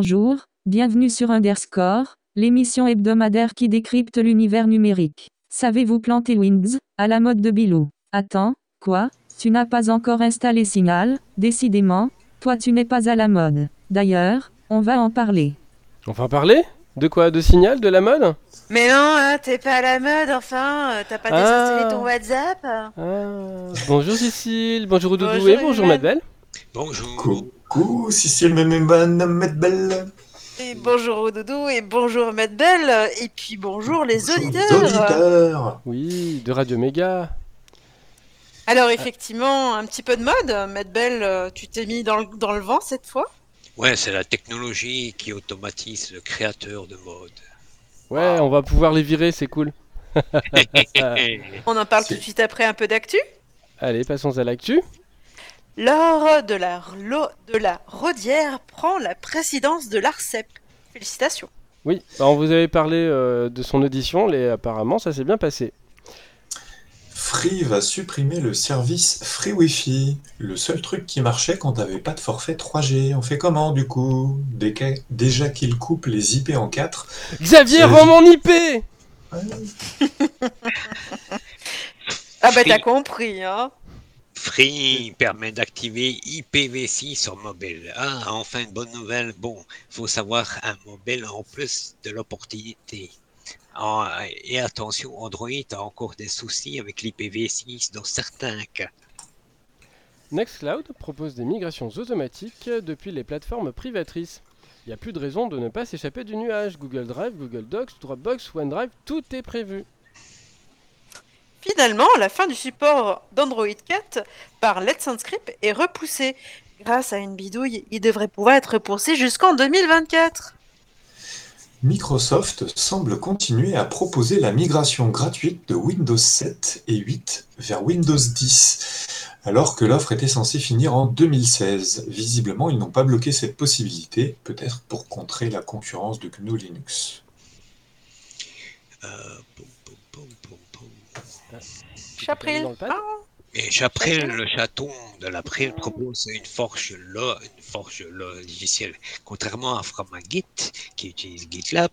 bonjour, bienvenue sur Underscore, l'émission hebdomadaire qui décrypte l'univers numérique. Savez-vous planter Windows, à la mode de Bilou? Attends, quoi? Tu n'as pas encore installé Signal Décidément, toi tu n'es pas à la mode. D'ailleurs, on va en parler. On va en parler? De quoi? De Signal De la mode? Mais non, hein, t'es pas à la mode, enfin, euh, t'as pas désinstallé Ah. ton WhatsApp? Ah, Bonjour Cécile, bonjour Doudou Bonjour, et bonjour. Madbelle. Bonjour. Coucou, Cécile Méméban, belle. Et bonjour au doudou et bonjour Matt Belle et puis bonjour les Bonjour, auditeurs. auditeurs. Oui, de Radio Méga. Alors effectivement, un petit peu de mode, Matt Belle, tu t'es mis dans le, dans le vent cette fois? Ouais, c'est la technologie qui automatise le créateur de mode. Ouais, on va pouvoir les virer, c'est cool. On en parle C'est- tout de suite après un peu d'actu? Allez, passons à l'actu. Laure de la, de la Rodière prend la présidence de l'ARCEP. Félicitations. Oui, bah, on vous avait parlé euh, de son audition, et apparemment ça s'est bien passé. Free va supprimer le service Free Wi-Fi. Le seul truc qui marchait quand t'avais pas de forfait 3G. On fait comment du coup? Déjà qu'il coupe les IP en 4. Xavier, rends mon IP Ah bah t'as compris, hein Free permet d'activer IPv6 sur mobile. Ah, enfin une bonne nouvelle. Bon, faut savoir un mobile en plus de l'opportunité. Ah, et attention, Android a encore des soucis avec l'IPv6 dans certains cas. Nextcloud propose des migrations automatiques depuis les plateformes privatrices. Il n'y a plus de raison de ne pas s'échapper du nuage. Google Drive, Google Docs, Dropbox, OneDrive, tout est prévu. Finalement, la fin du support d'Android 4 par Let's Encrypt est repoussée. Grâce à une bidouille, il devrait pouvoir être repoussé jusqu'en 2024. Microsoft semble continuer à proposer la migration gratuite de Windows 7 et 8 vers Windows 10, alors que l'offre était censée finir en 2016. Visiblement, ils n'ont pas bloqué cette possibilité, peut-être pour contrer la concurrence de GNU Linux. Euh, Chapril. Dans le pad Ah, Et Chapril, le chaton de l'April, propose une forge, lo- une forge logicielle. Contrairement à Fromagit, qui utilise GitLab,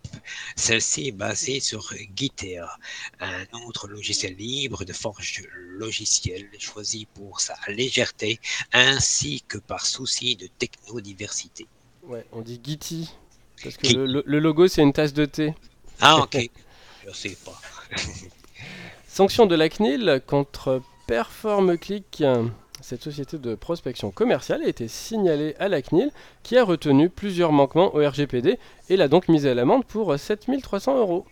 celle-ci est basée sur Gitea, un autre logiciel libre de forge logicielle choisi pour sa légèreté ainsi que par souci de technodiversité. Ouais, on dit Gitty. Parce que le- le logo c'est une tasse de thé. Ah, ok. Je sais pas. Sanction de la CNIL contre PerformClick. Cette société de prospection commerciale a été signalée à la CNIL qui a retenu plusieurs manquements au RGPD et l'a donc mise à l'amende pour 7300 euros.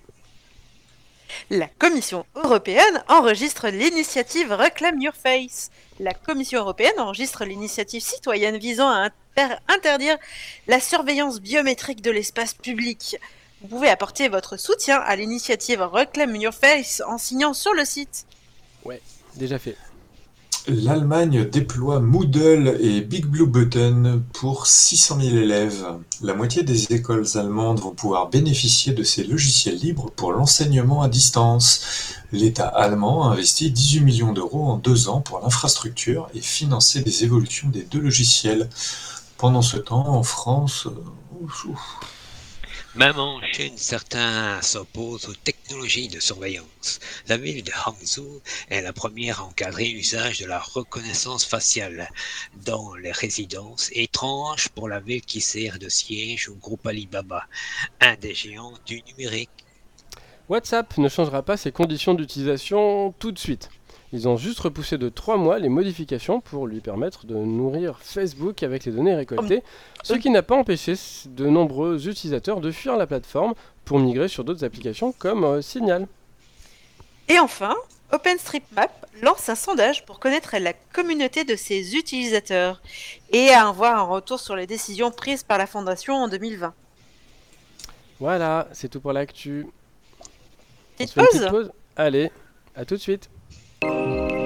La Commission européenne enregistre l'initiative Reclaim Your Face. La Commission européenne enregistre l'initiative citoyenne visant à inter- interdire la surveillance biométrique de l'espace public. Vous pouvez apporter votre soutien à l'initiative Reclaim Your Face en signant sur le site. Déjà fait. L'Allemagne déploie Moodle et Big Blue Button pour 600 000 élèves. La moitié des écoles allemandes vont pouvoir bénéficier de ces logiciels libres pour l'enseignement à distance. L'État allemand a investi 18 millions d'euros en deux ans pour l'infrastructure et financer les évolutions des deux logiciels. Pendant ce temps, en France, euh, Même en Chine, certains s'opposent aux technologies de surveillance. La ville de Hangzhou est la première à encadrer l'usage de la reconnaissance faciale dans les résidences, étrange pour la ville qui sert de siège au groupe Alibaba, un des géants du numérique. WhatsApp ne changera pas ses conditions d'utilisation tout de suite. Ils ont juste repoussé de 3 mois les modifications pour lui permettre de nourrir Facebook avec les données récoltées, ce qui n'a pas empêché de nombreux utilisateurs de fuir la plateforme pour migrer sur d'autres applications comme euh, Signal. Et enfin, OpenStreetMap lance un sondage pour connaître la communauté de ses utilisateurs et avoir un retour sur les décisions prises par la Fondation en 2020. Voilà, c'est tout pour l'actu. Petite pause Allez, à tout de suite. Thank you.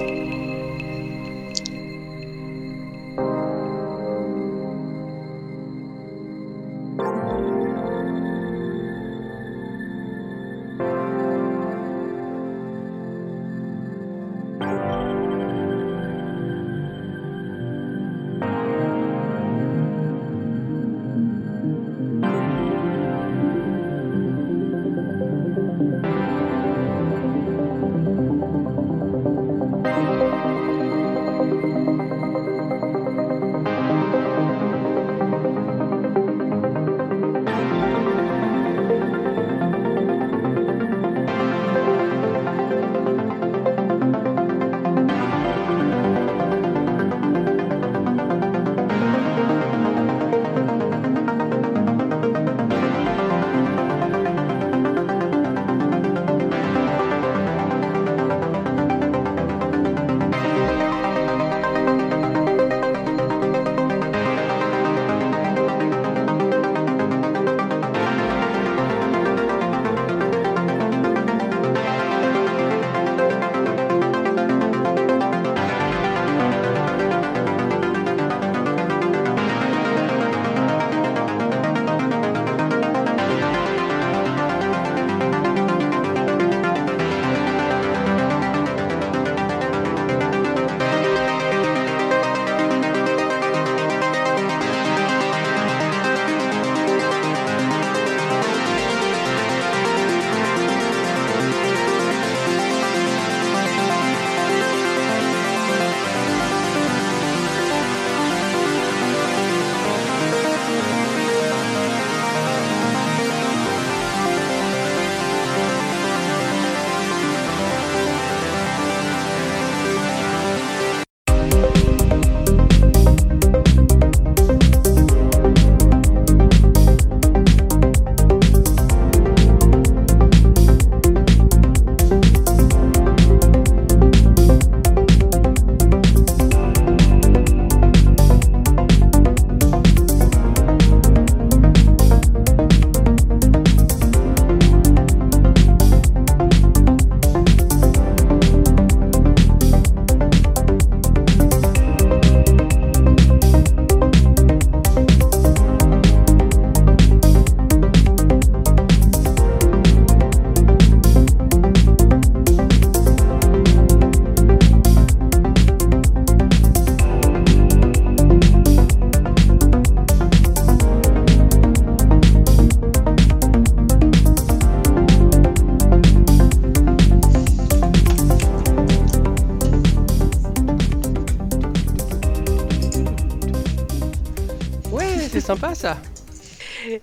C'est sympa ça.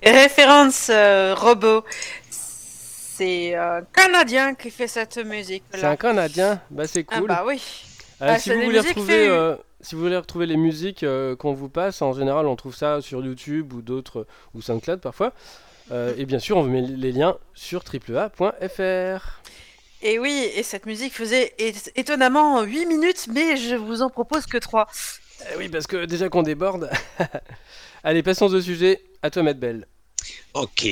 Référence euh, robot. C'est un Canadien qui fait cette musique. C'est un Canadien, bah c'est Ah cool. bah oui. Euh, bah, si, vous voulez retrouver, fait- euh, si vous voulez retrouver les musiques euh, qu'on vous passe, en général on trouve ça sur YouTube ou d'autres, ou SoundCloud parfois. Euh, et bien sûr on vous met les liens sur triplea.fr. Et oui, et cette musique faisait étonnamment 8 minutes, mais je vous en propose que 3. Eh oui, parce que déjà qu'on déborde. Allez, passons au sujet. À toi, Matt Bell. Ok,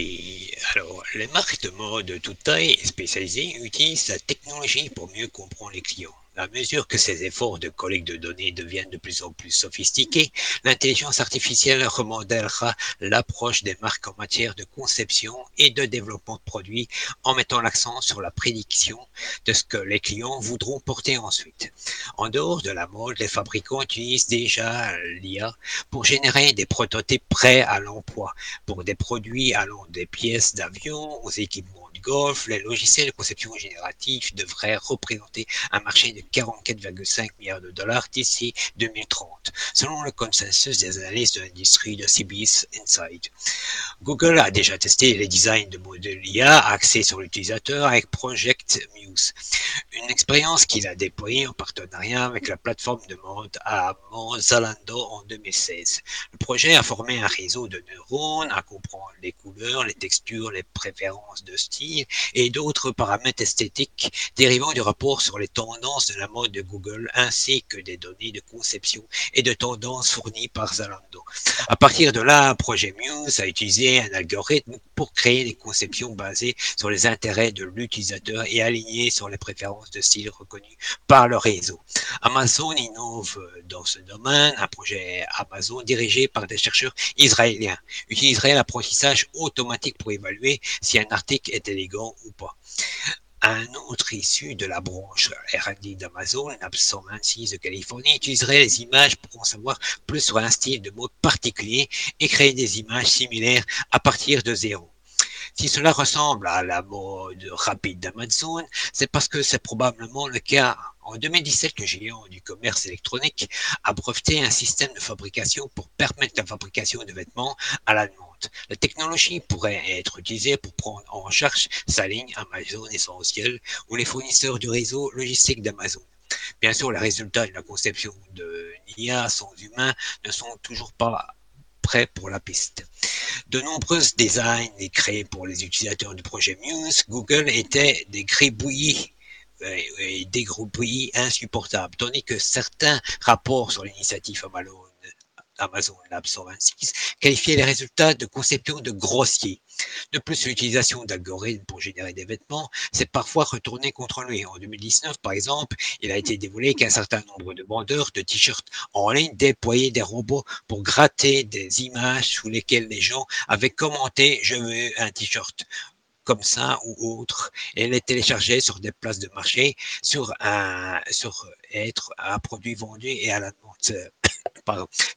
alors les marques de mode de toute taille spécialisées utilisent la technologie pour mieux comprendre les clients. À mesure que ces efforts de collecte de données deviennent de plus en plus sophistiqués, l'intelligence artificielle remodèlera l'approche des marques en matière de conception et de développement de produits en mettant l'accent sur la prédiction de ce que les clients voudront porter ensuite. En dehors de la mode, les fabricants utilisent déjà l'IA pour générer des prototypes prêts à l'emploi pour des produits allant des pièces d'avion aux équipements golf, les logiciels de conception générative devraient représenter un marché de 44,5 milliards de dollars d'ici 2030, selon le consensus des analystes de l'industrie de CBS Insight. Google a déjà testé les designs de modèles IA axés sur l'utilisateur avec Project Muse, une expérience qu'il a déployée en partenariat avec la plateforme de mode à Zalando en 2016. Le projet a formé un réseau de neurones à comprendre les couleurs, les textures, les préférences de style et d'autres paramètres esthétiques dérivant du rapport sur les tendances de la mode de Google ainsi que des données de conception et de tendances fournies par Zalando. À partir de là, Projet Muse a utilisé un algorithme pour créer des conceptions basées sur les intérêts de l'utilisateur et alignées sur les préférences de style reconnues par le réseau. Amazon innove dans ce domaine. Un projet Amazon dirigé par des chercheurs israéliens utiliserait l'apprentissage automatique pour évaluer si un article est élégant ou pas. Un autre issu de la branche R&D d'Amazon, Lab 126 de Californie, utiliserait les images pour en savoir plus sur un style de mode particulier et créer des images similaires à partir de zéro. Si cela ressemble à la mode rapide d'Amazon, c'est parce que c'est probablement le cas. En 2017, le géant du commerce électronique a breveté un système de fabrication pour permettre la fabrication de vêtements à la demande. La technologie pourrait être utilisée pour prendre en charge sa ligne Amazon Essentiel ou les fournisseurs du réseau logistique d'Amazon. Bien sûr, les résultats de la conception de l'IA sans humains ne sont toujours pas prêts pour la piste. De nombreux designs créés pour les utilisateurs du projet Muse, Google étaient des gribouillis et des gribouillis insupportables, tandis que certains rapports sur l'initiative Amazon, Amazon Lab 126 qualifiaient les résultats de conception de grossiers. De plus, l'utilisation d'algorithmes pour générer des vêtements s'est parfois retournée contre lui. En 2019, par exemple, il a été dévoilé qu'un certain nombre de vendeurs de t-shirts en ligne déployaient des robots pour gratter des images sous lesquelles les gens avaient commenté « je veux un t-shirt » comme ça ou autre, et les téléchargeaient sur des places de marché, sur un, être un produit vendu et à la demande.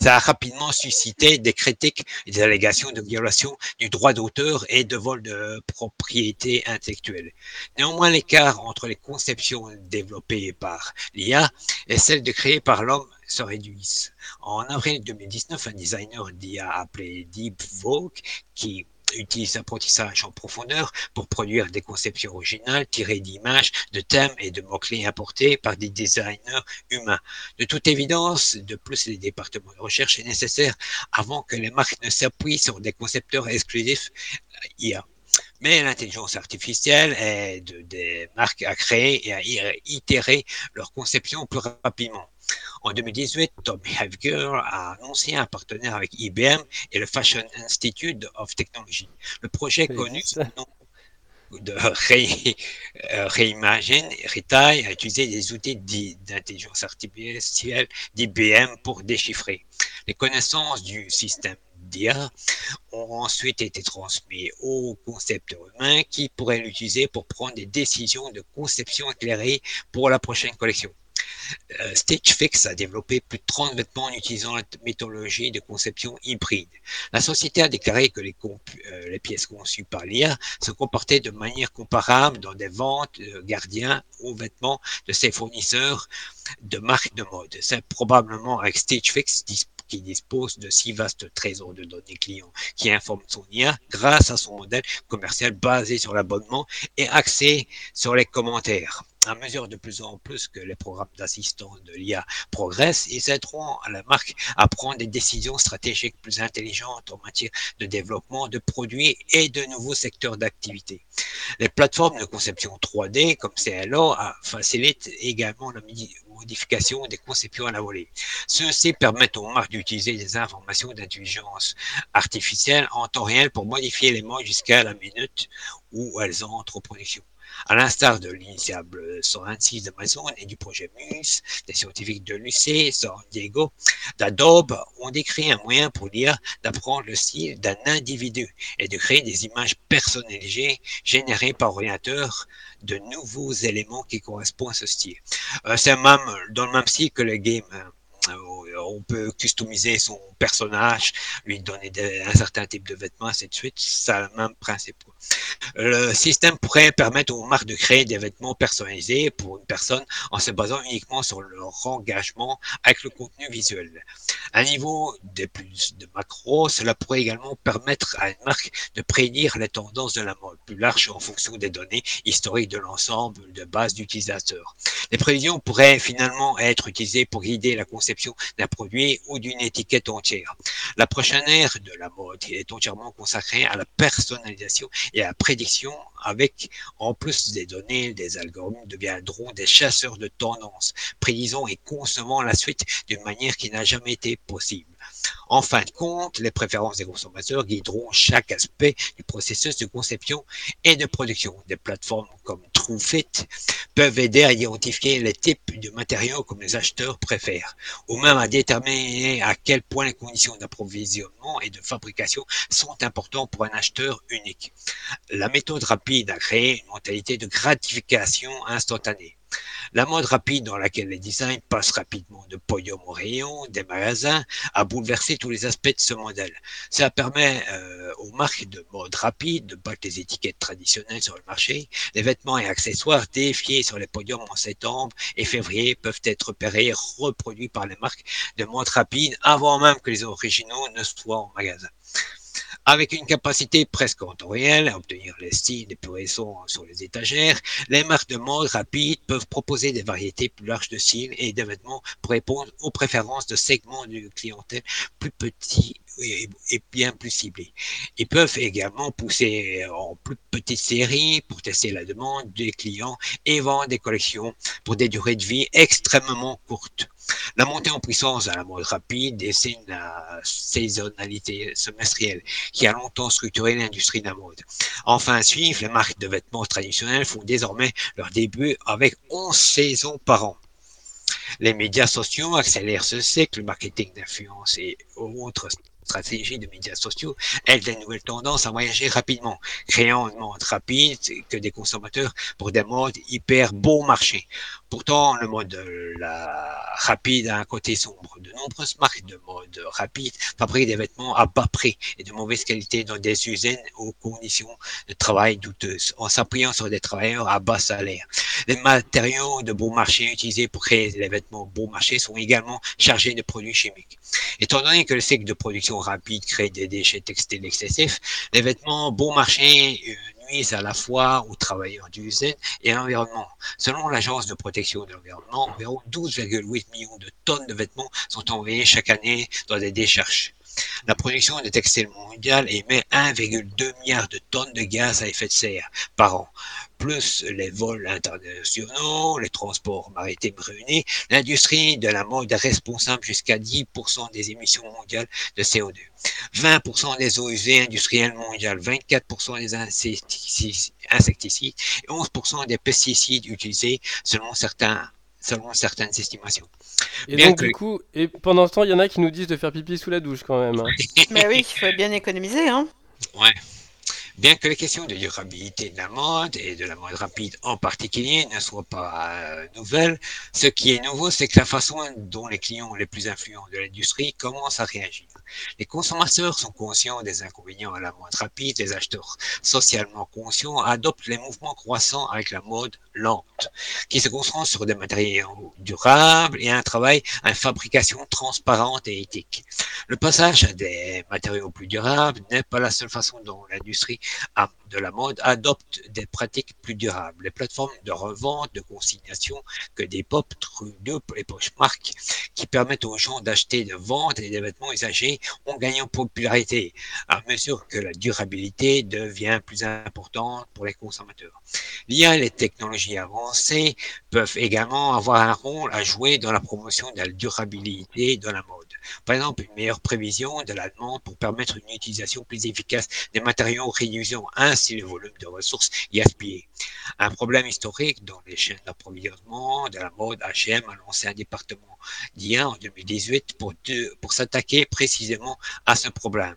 Ça a rapidement suscité des critiques et des allégations de violation du droit d'auteur et de vol de propriété intellectuelle. Néanmoins, l'écart entre les conceptions développées par l'IA et celles de créées par l'homme se réduisent. En avril 2019, un designer d'IA appelé Deep Vogue, qui utilise l'apprentissage en profondeur pour produire des conceptions originales tirées d'images, de thèmes et de mots-clés importés par des designers humains. De toute évidence, de plus, les départements de recherche est nécessaire avant que les marques ne s'appuient sur des concepteurs exclusifs IA. Mais l'intelligence artificielle aide des marques à créer et à itérer leur conception plus rapidement. En 2018, Tom Haviger a annoncé un partenaire avec IBM et le Fashion Institute of Technology. Le projet connu sous le nom de Reimagine Retail a utilisé des outils d'intelligence artificielle d'IBM pour déchiffrer les connaissances du système d'IA ont ensuite été transmis au concepteur humain qui pourrait l'utiliser pour prendre des décisions de conception éclairées pour la prochaine collection. Euh, Stitch Fix a développé plus de 30 vêtements en utilisant la méthodologie de conception hybride. La société a déclaré que les, euh, les pièces conçues par l'IA se comportaient de manière comparable dans des ventes euh, gardiens aux vêtements de ses fournisseurs de marques de mode. C'est probablement avec Stitch Fix qui dispose de si vastes trésors de données clients qui informent son IA grâce à son modèle commercial basé sur l'abonnement et axé sur les commentaires à mesure de plus en plus que les programmes d'assistance de l'IA progressent, ils aideront la marque à prendre des décisions stratégiques plus intelligentes en matière de développement de produits et de nouveaux secteurs d'activité. Les plateformes de conception 3D comme CLO facilitent également la modification des conceptions à la volée. Ceux-ci permettent aux marques d'utiliser des informations d'intelligence artificielle en temps réel pour modifier les modes jusqu'à la minute où elles entrent en production. À l'instar de l'initiable 126 d'Amazon et du projet MUS, des scientifiques de l'UC, San Diego, d'Adobe ont décrit un moyen pour l'IA d'apprendre le style d'un individu et de créer des images personnalisées générées par ordinateur de nouveaux éléments qui correspondent à ce style. Euh, c'est dans le même style que le game. Euh, on peut customiser son personnage, lui donner un certain type de vêtements, ainsi de suite. C'est le même principe. Le système pourrait permettre aux marques de créer des vêtements personnalisés pour une personne en se basant uniquement sur leur engagement avec le contenu visuel. À niveau de plus de macro, cela pourrait également permettre à une marque de prédire les tendances de la mode plus large en fonction des données historiques de l'ensemble de bases d'utilisateurs. Les prévisions pourraient finalement être utilisées pour guider la conception d'un ou d'une étiquette entière. La prochaine ère de la mode est entièrement consacrée à la personnalisation et à la prédiction avec, en plus des données, des algorithmes deviendront des chasseurs de tendances, prédisant et concevant la suite d'une manière qui n'a jamais été possible. En fin de compte, les préférences des consommateurs guideront chaque aspect du processus de conception et de production. Des plateformes comme Peuvent aider à identifier les types de matériaux que les acheteurs préfèrent, ou même à déterminer à quel point les conditions d'approvisionnement et de fabrication sont importantes pour un acheteur unique. La méthode rapide a créé une mentalité de gratification instantanée. La mode rapide dans laquelle les designs passent rapidement de podium au rayon, des magasins, a bouleversé tous les aspects de ce modèle. Ça permet euh, aux marques de mode rapide de battre les étiquettes traditionnelles sur le marché. Les vêtements et accessoires défiés sur les podiums en septembre et février peuvent être repérés reproduits par les marques de mode rapide avant même que les originaux ne soient en magasin avec une capacité presque réel à obtenir les styles les plus récents sur les étagères, les marques de mode rapides peuvent proposer des variétés plus larges de styles et de vêtements pour répondre aux préférences de segments de clientèle plus petits et, bien plus ciblés. Ils peuvent également pousser en plus petites séries pour tester la demande des clients et vendre des collections pour des durées de vie extrêmement courtes. La montée en puissance à la mode rapide dessine la saisonnalité semestrielle qui a longtemps structuré l'industrie de la mode. Enfin, suivre, les marques de vêtements traditionnels font désormais leur début avec 11 saisons par an. Les médias sociaux accélèrent ce cycle, le marketing d'influence et autres stratégies de médias sociaux aident les nouvelles tendances à voyager rapidement, créant une mode rapide que des consommateurs pour des modes hyper bon marché. Pourtant, le mode rapide a un côté sombre. De nombreuses marques de mode rapide fabriquent des vêtements à bas prix et de mauvaise qualité dans des usines aux conditions de travail douteuses, en s'appuyant sur des travailleurs à bas salaire. Les matériaux de bon marché utilisés pour créer les vêtements bon marché sont également chargés de produits chimiques. Étant donné que le cycle de production rapide crée des déchets textiles excessifs, les vêtements bon marché euh, nuisent à la fois aux travailleurs d'usine et à l'environnement. Selon l'Agence de protection de l'environnement, environ 12,8 millions de tonnes de vêtements sont envoyées chaque année dans des décharges. La production de textiles mondiale émet 1,2 milliard de tonnes de gaz à effet de serre par an. Plus les vols internationaux, les transports maritimes réunis, l'industrie de la mode est responsable jusqu'à 10% des émissions mondiales de CO2. 20% des eaux usées industrielles mondiales, 24% des insecticides et 11% des pesticides utilisés selon certains selon certaines estimations. Et donc, du coup, et pendant ce temps, il y en a qui nous disent de faire pipi sous la douche quand même. Hein. Mais oui, il faut bien économiser. Hein. Ouais. Bien que les questions de durabilité de la mode et de la mode rapide en particulier ne soient pas euh, nouvelles, ce qui est nouveau, c'est que la façon dont les clients les plus influents de l'industrie commencent à réagir. Les consommateurs sont conscients des inconvénients à la mode rapide. Les acheteurs socialement conscients adoptent les mouvements croissants avec la mode lente, qui se concentre sur des matériaux durables et un travail à une fabrication transparente et éthique. Le passage à des matériaux plus durables n'est pas la seule façon dont l'industrie de la mode adopte des pratiques plus durables. Les plateformes de revente, de consignation, que des pop, Trudeau et Poshmark, qui permettent aux gens d'acheter, de vendre des vêtements usagés, ont gagné en popularité à mesure que la durabilité devient plus importante pour les consommateurs. L'IA et les technologies avancées peuvent également avoir un rôle à jouer dans la promotion de la durabilité de la mode. Par exemple, une meilleure prévision de la demande pour permettre une utilisation plus efficace des matériaux réduisant ainsi le volume de ressources gaspillées. Un problème historique dans les chaînes d'approvisionnement de la mode, H&M a lancé un département d'IA en 2018 pour, pour s'attaquer précisément à ce problème.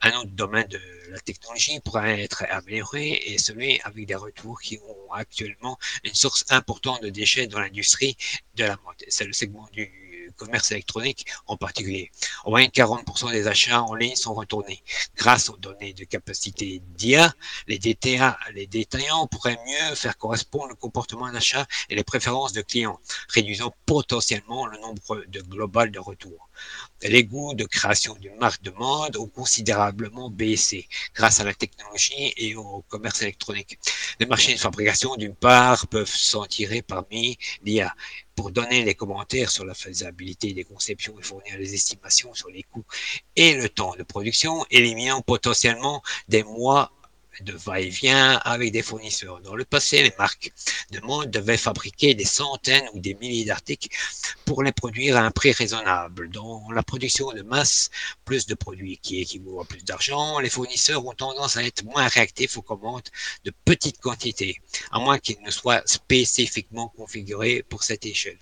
Un autre domaine de la technologie pourrait être amélioré et celui avec des retours qui ont actuellement une source importante de déchets dans l'industrie de la mode. C'est le segment du commerce électronique en particulier. Au moins 40% des achats en ligne sont retournés. Grâce aux données de capacité d'IA, les, DTA, les détaillants pourraient mieux faire correspondre le comportement d'achat et les préférences de clients, réduisant potentiellement le nombre de global de retours. Les goûts de création d'une marque de mode ont considérablement baissé grâce à la technologie et au commerce électronique. Les marchés de fabrication, d'une part, peuvent s'en tirer parmi l'IA pour donner les commentaires sur la faisabilité des conceptions et fournir les estimations sur les coûts et le temps de production, éliminant potentiellement des mois de va-et-vient avec des fournisseurs. Dans le passé, les marques de mode devaient fabriquer des centaines ou des milliers d'articles pour les produire à un prix raisonnable. Dans la production de masse, plus de produits qui équivaut à plus d'argent, les fournisseurs ont tendance à être moins réactifs aux commandes de petites quantités, à moins qu'ils ne soient spécifiquement configurés pour cette échelle.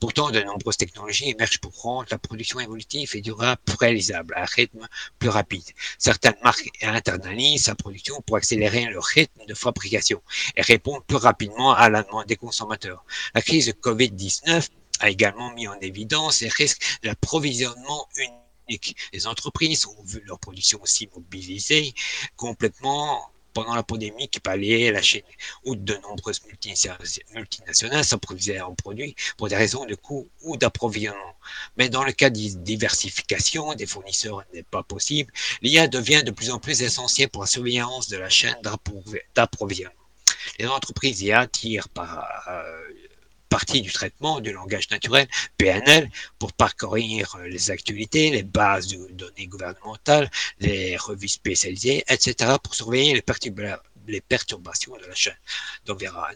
Pourtant, de nombreuses technologies émergent pour rendre la production évolutive et durable réalisable à un rythme plus rapide. Certaines marques internalisent sa production pour accélérer le rythme de fabrication et répondre plus rapidement à la demande des consommateurs. La crise de Covid-19 a également mis en évidence les risques d'approvisionnement unique. Les entreprises ont vu leur production aussi mobilisée complètement pendant la pandémie qui palliait la chaîne où de nombreuses multinationales s'approvisionnaient en produits pour des raisons de coût ou d'approvisionnement. Mais dans le cas de diversification des fournisseurs n'est pas possible, l'IA devient de plus en plus essentielle pour la surveillance de la chaîne d'approvisionnement. Les entreprises IA tirent par euh, partie du traitement du langage naturel, PNL, pour parcourir euh, les actualités, les bases de données gouvernementales, les revues spécialisées, etc., pour surveiller les, perturbations de la chaîne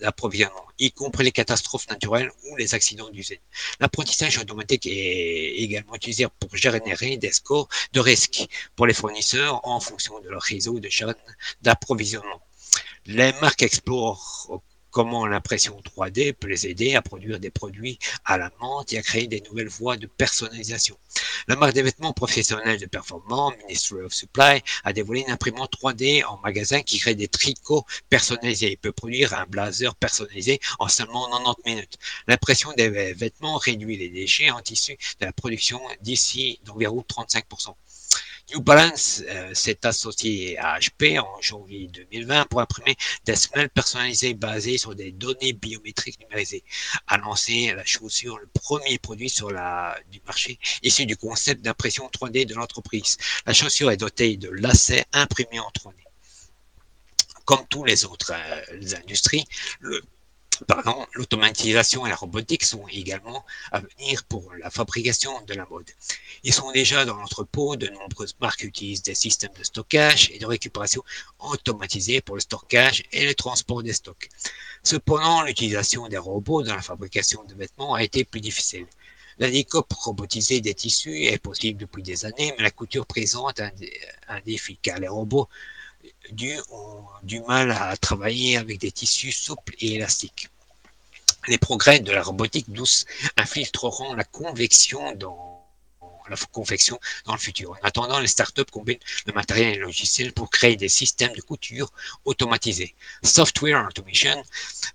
d'approvisionnement, y compris les catastrophes naturelles ou les accidents d'usine. L'apprentissage automatique est également utilisé pour générer des scores de risque pour les fournisseurs en fonction de leur réseau de chaînes d'approvisionnement. Les marques explorent comment l'impression 3D peut les aider à produire des produits à la menthe et à créer des nouvelles voies de personnalisation. La marque des vêtements professionnels de performance, Ministry of Supply, a dévoilé une imprimante 3D en magasin qui crée des tricots personnalisés et peut produire un blazer personnalisé en seulement 90 minutes. L'impression des vêtements réduit les déchets en tissu de la production d'ici d'environ 35%. New Balance euh, s'est associé à HP en janvier 2020 pour imprimer des semelles personnalisées basées sur des données biométriques numérisées, a lancé la chaussure, le premier produit sur la, du marché issu du concept d'impression 3D de l'entreprise. La chaussure est dotée de lacets imprimés en 3D. Comme tous les autres euh, industries, le pardon, l'automatisation et la robotique sont également à venir pour la fabrication de la mode. Ils sont déjà dans l'entrepôt, de nombreuses marques utilisent des systèmes de stockage et de récupération automatisés pour le stockage et le transport des stocks. Cependant, l'utilisation des robots dans la fabrication de vêtements a été plus difficile. La découpe robotisée des tissus est possible depuis des années, mais la couture présente un, un défi car les robots ont du mal à travailler avec des tissus souples et élastiques. Les progrès de la robotique douce infiltreront la convection dans la confection dans le futur. En attendant, les startups combinent le matériel et le logiciel pour créer des systèmes de couture automatisés. Software Automation,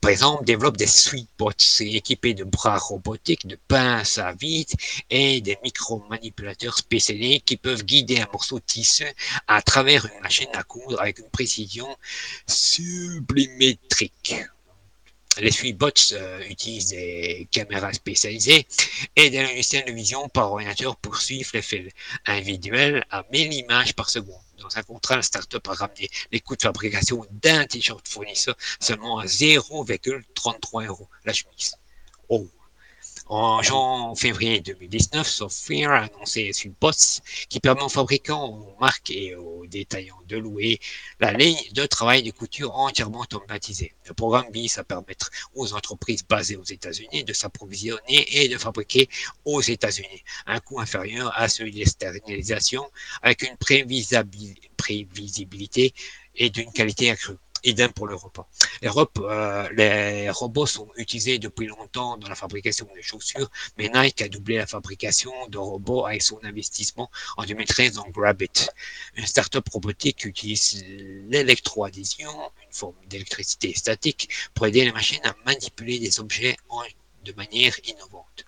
par exemple, développe des sweetbots équipés de bras robotiques, de pinces à vide et des micro-manipulateurs spécialisés qui peuvent guider un morceau de tissu à travers une machine à coudre avec une précision sublimétrique. Les Sweetbots euh, utilisent des caméras spécialisées et des logiciels de vision par ordinateur pour suivre les fils individuels à 1000 images par seconde. Dans un contrat, la startup a ramené les coûts de fabrication d'un t-shirt fournisseur seulement à 0,33 euros la chemise. Oh, en janvier, février 2019, Software a annoncé Sweetbots qui permet aux fabricants, aux marques et aux détaillants de louer la ligne de travail de couture entièrement automatisée. Le programme vise à permettre aux entreprises basées aux États-Unis de s'approvisionner et de fabriquer aux États-Unis, un coût inférieur à celui de l'externalisation avec une prévisibilité et d'une qualité accrue idem pour l'Europe. L'Europe, euh, les robots sont utilisés depuis longtemps dans la fabrication des chaussures, mais Nike a doublé la fabrication de robots avec son investissement en 2013 dans Grabit, une start-up robotique qui utilise l'électroadhésion, une forme d'électricité statique, pour aider les machines à manipuler des objets de manière innovante.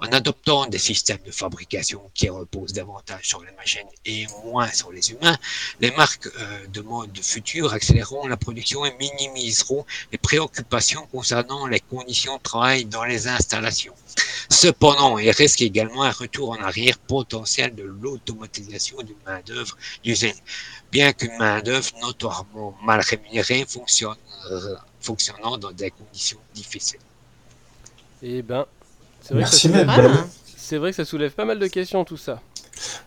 En adoptant des systèmes de fabrication qui reposent davantage sur les machines et moins sur les humains, les marques euh, de mode futur accéléreront la production et minimiseront les préoccupations concernant les conditions de travail dans les installations. Cependant, il risque également un retour en arrière potentiel de l'automatisation d'une main-d'œuvre d'usine, bien qu'une main-d'œuvre notoirement mal rémunérée fonctionne, euh, fonctionnant dans des conditions difficiles. Eh ben, c'est Merci, soulève- Ah. Vrai que ça soulève pas mal de questions tout ça.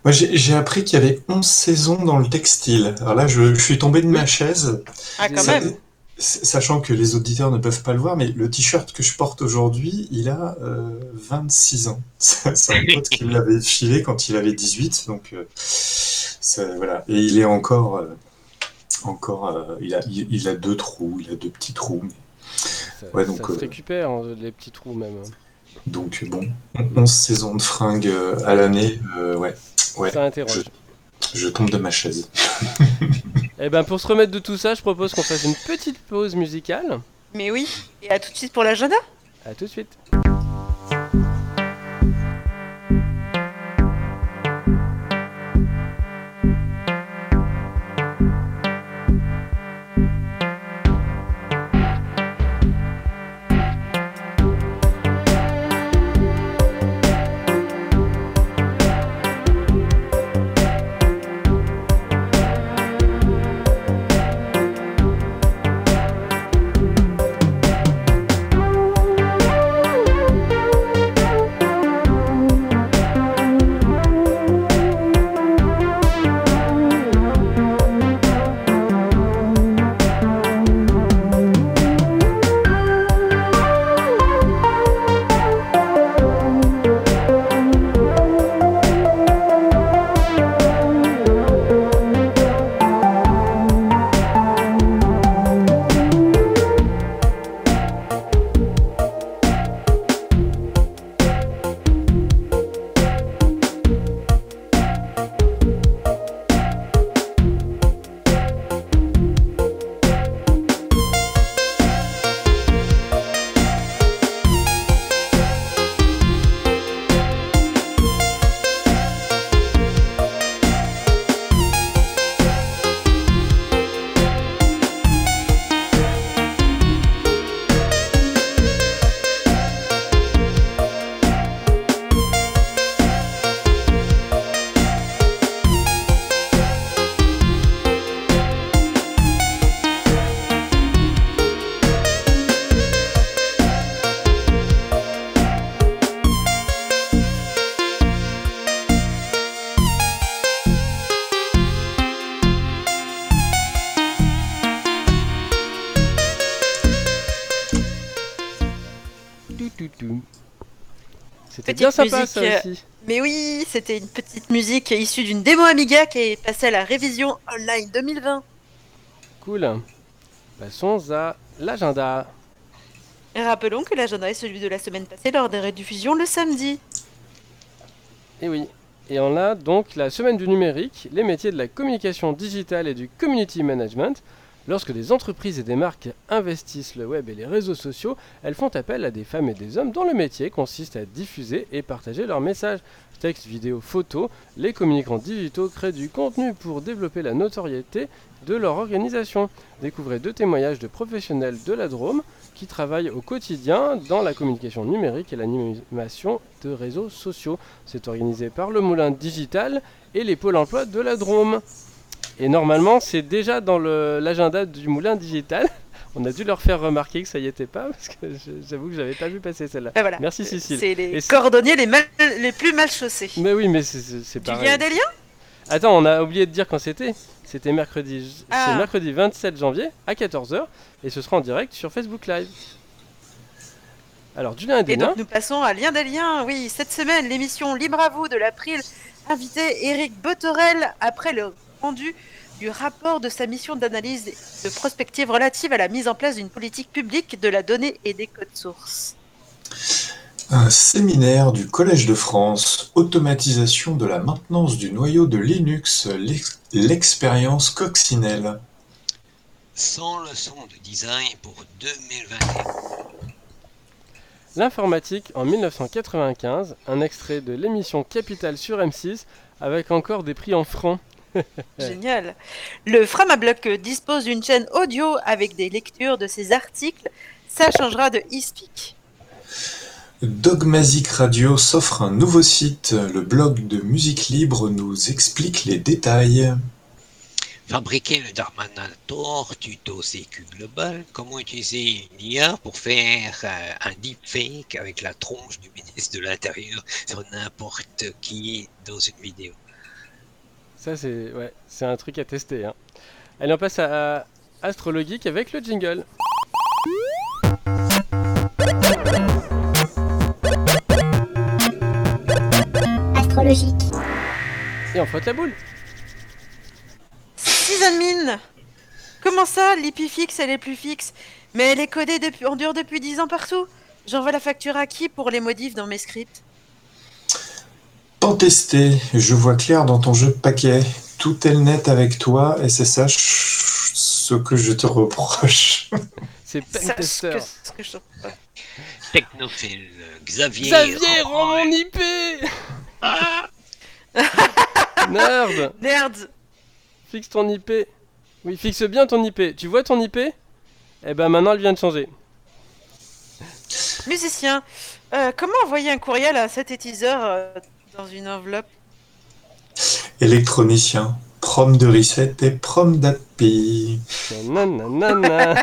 Moi, j'ai appris qu'il y avait 11 saisons dans le textile. Alors là, je, je suis tombé de ma chaise. Ah, quand même. Sachant que les auditeurs ne peuvent pas le voir, mais le t-shirt que je porte aujourd'hui, il a euh, 26 ans. C'est un pote qui me l'avait filé quand il avait 18, donc euh, ça- voilà. Et il est encore, euh, encore, euh, il a, il, il a deux trous, il a deux petits trous. mais- Ça, Ouais, ça donc, se euh, récupère, hein, les petits trous même. Donc bon, 11 saisons de fringues euh, à l'année, euh, ouais, ouais. Ça interroge. Je tombe de ma chaise. Eh ben, pour se remettre de tout ça, je propose qu'on fasse une petite pause musicale. Mais oui. Et à tout de suite pour l'agenda. À tout de suite. C'était Petite bien sympa ça musique, aussi. Mais oui, c'était une petite musique issue d'une démo Amiga qui est passée à la révision online 2020. Cool. Passons à l'agenda. Rappelons que l'agenda est celui de la semaine passée lors des rediffusions le samedi. Et oui. Et on a donc la semaine du numérique, les métiers de la communication digitale et du community management. Lorsque des entreprises et des marques investissent le web et les réseaux sociaux, elles font appel à des femmes et des hommes dont le métier consiste à diffuser et partager leurs messages. Texte, vidéo, photos, les communicants digitaux créent du contenu pour développer la notoriété de leur organisation. Découvrez deux témoignages de professionnels de la Drôme qui travaillent au quotidien dans la communication numérique et l'animation de réseaux sociaux. C'est organisé par le Moulin Digital et les pôles emploi de la Drôme. Et normalement, c'est déjà dans l'agenda du Moulin Digital. On a dû leur faire remarquer que ça y était pas, parce que j'avoue que j'avais pas vu passer celle-là. Voilà. Merci Cécile. C'est les cordonniers les, mal- les plus mal chaussés. Mais oui, mais c'est- c'est Tu pareil. viens des liens Attends, on a oublié de dire quand c'était. C'était mercredi, Ah. c'est mercredi 27 janvier à 14h et ce sera en direct sur Facebook Live. Alors, du lien et des Et liens. donc nous passons à Lien des liens. Oui, cette semaine, l'émission Libre à vous de l'April invitait Eric Botorel après le rendu du rapport de sa mission d'analyse de prospective relative à la mise en place d'une politique publique de la donnée et des codes sources. Un séminaire du Collège de France, automatisation de la maintenance du noyau de Linux, l'ex- l'expérience coccinelle. Sans leçon de design pour 2021. L'informatique en 1995, un extrait de l'émission Capital sur M6 avec encore des prix en francs. Génial. Le Framablock dispose d'une chaîne audio avec des lectures de ses articles. Ça changera de e-speak. Dogmazic Radio s'offre un nouveau site. Le blog de musique libre nous explique les détails. Fabriquer le Darmanator, tuto sécu global, comment utiliser une IA pour faire euh, un deepfake avec la tronche du ministre de l'Intérieur sur n'importe qui dans une vidéo? Ça, c'est ouais, c'est un truc à tester. Hein. Allez, on passe à, Astrologique avec le jingle. astrologique, Et on frotte la boule. Sysadmin Comment ça, l'IPFix, elle est plus fixe? Mais elle est codée depuis, en dur depuis 10 ans partout J'envoie la facture à qui pour les modifs dans mes scripts? Pentester, je vois clair dans ton jeu de paquet. Tout est net avec toi et c'est ça ce que je te reproche. C'est Pentester. je- Technophile, Xavier. Xavier, rends mon IP Nerd Merde Fixe ton IP. Oui, fixe bien ton IP. Tu vois ton IP Eh ben maintenant, elle vient de changer. Musicien, euh, comment envoyer un courriel à un synthétiseur euh, dans une enveloppe Électronicien, prom de reset et prom d'API. Nanana.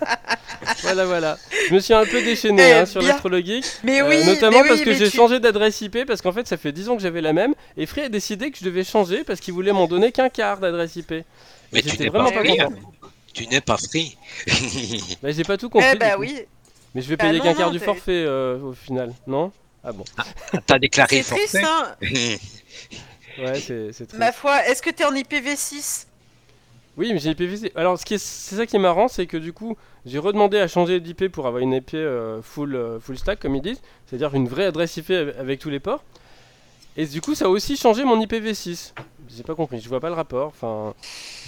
voilà, voilà. Je me suis un peu déchaîné Eh hein, sur l'astrologique. Mais Euh, oui notamment mais oui, parce que mais j'ai tu- changé d'adresse IP parce qu'en fait ça fait 10 ans que j'avais la même et Free a décidé que je devais changer parce qu'il voulait m'en donner qu'un quart d'adresse IP. Et Mais tu n'es pas pas free. content. Tu n'es pas free. Bah, j'ai pas tout compris. Eh bah oui Mais je vais Bah payer non, qu'un quart non, du forfait euh, au final, non? Ah bon. T'as déclaré C'est triste, hein Ouais, c'est triste. Ma foi, est-ce que t'es en IPv6 Oui, mais j'ai IPv6. Alors, ce qui est, c'est ça qui est marrant, c'est que du coup, j'ai redemandé à changer d'IP pour avoir une IP euh, full, euh, full stack, comme ils disent, c'est-à-dire une vraie adresse IP avec, avec tous les ports. Et du coup, ça a aussi changé mon IPv6. J'ai pas compris, je vois pas le rapport. Enfin,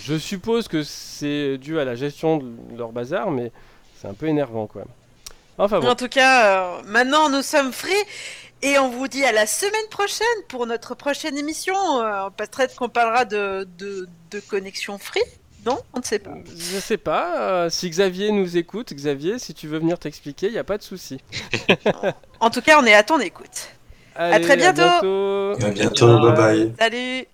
je suppose que c'est dû à la gestion de leur bazar, mais c'est un peu énervant, quoi. En tout cas, euh, maintenant nous sommes frais et on vous dit à la semaine prochaine pour notre prochaine émission. Peut-être qu'on parlera de, de, de connexion free. Non, on ne sait pas. Je ne sais pas. Euh, si Xavier nous écoute, Xavier, si tu veux venir t'expliquer, il n'y a pas de souci. en tout cas, on est à ton écoute. Allez, à très bientôt. Bientôt. À bientôt. Bye bye. Euh, salut.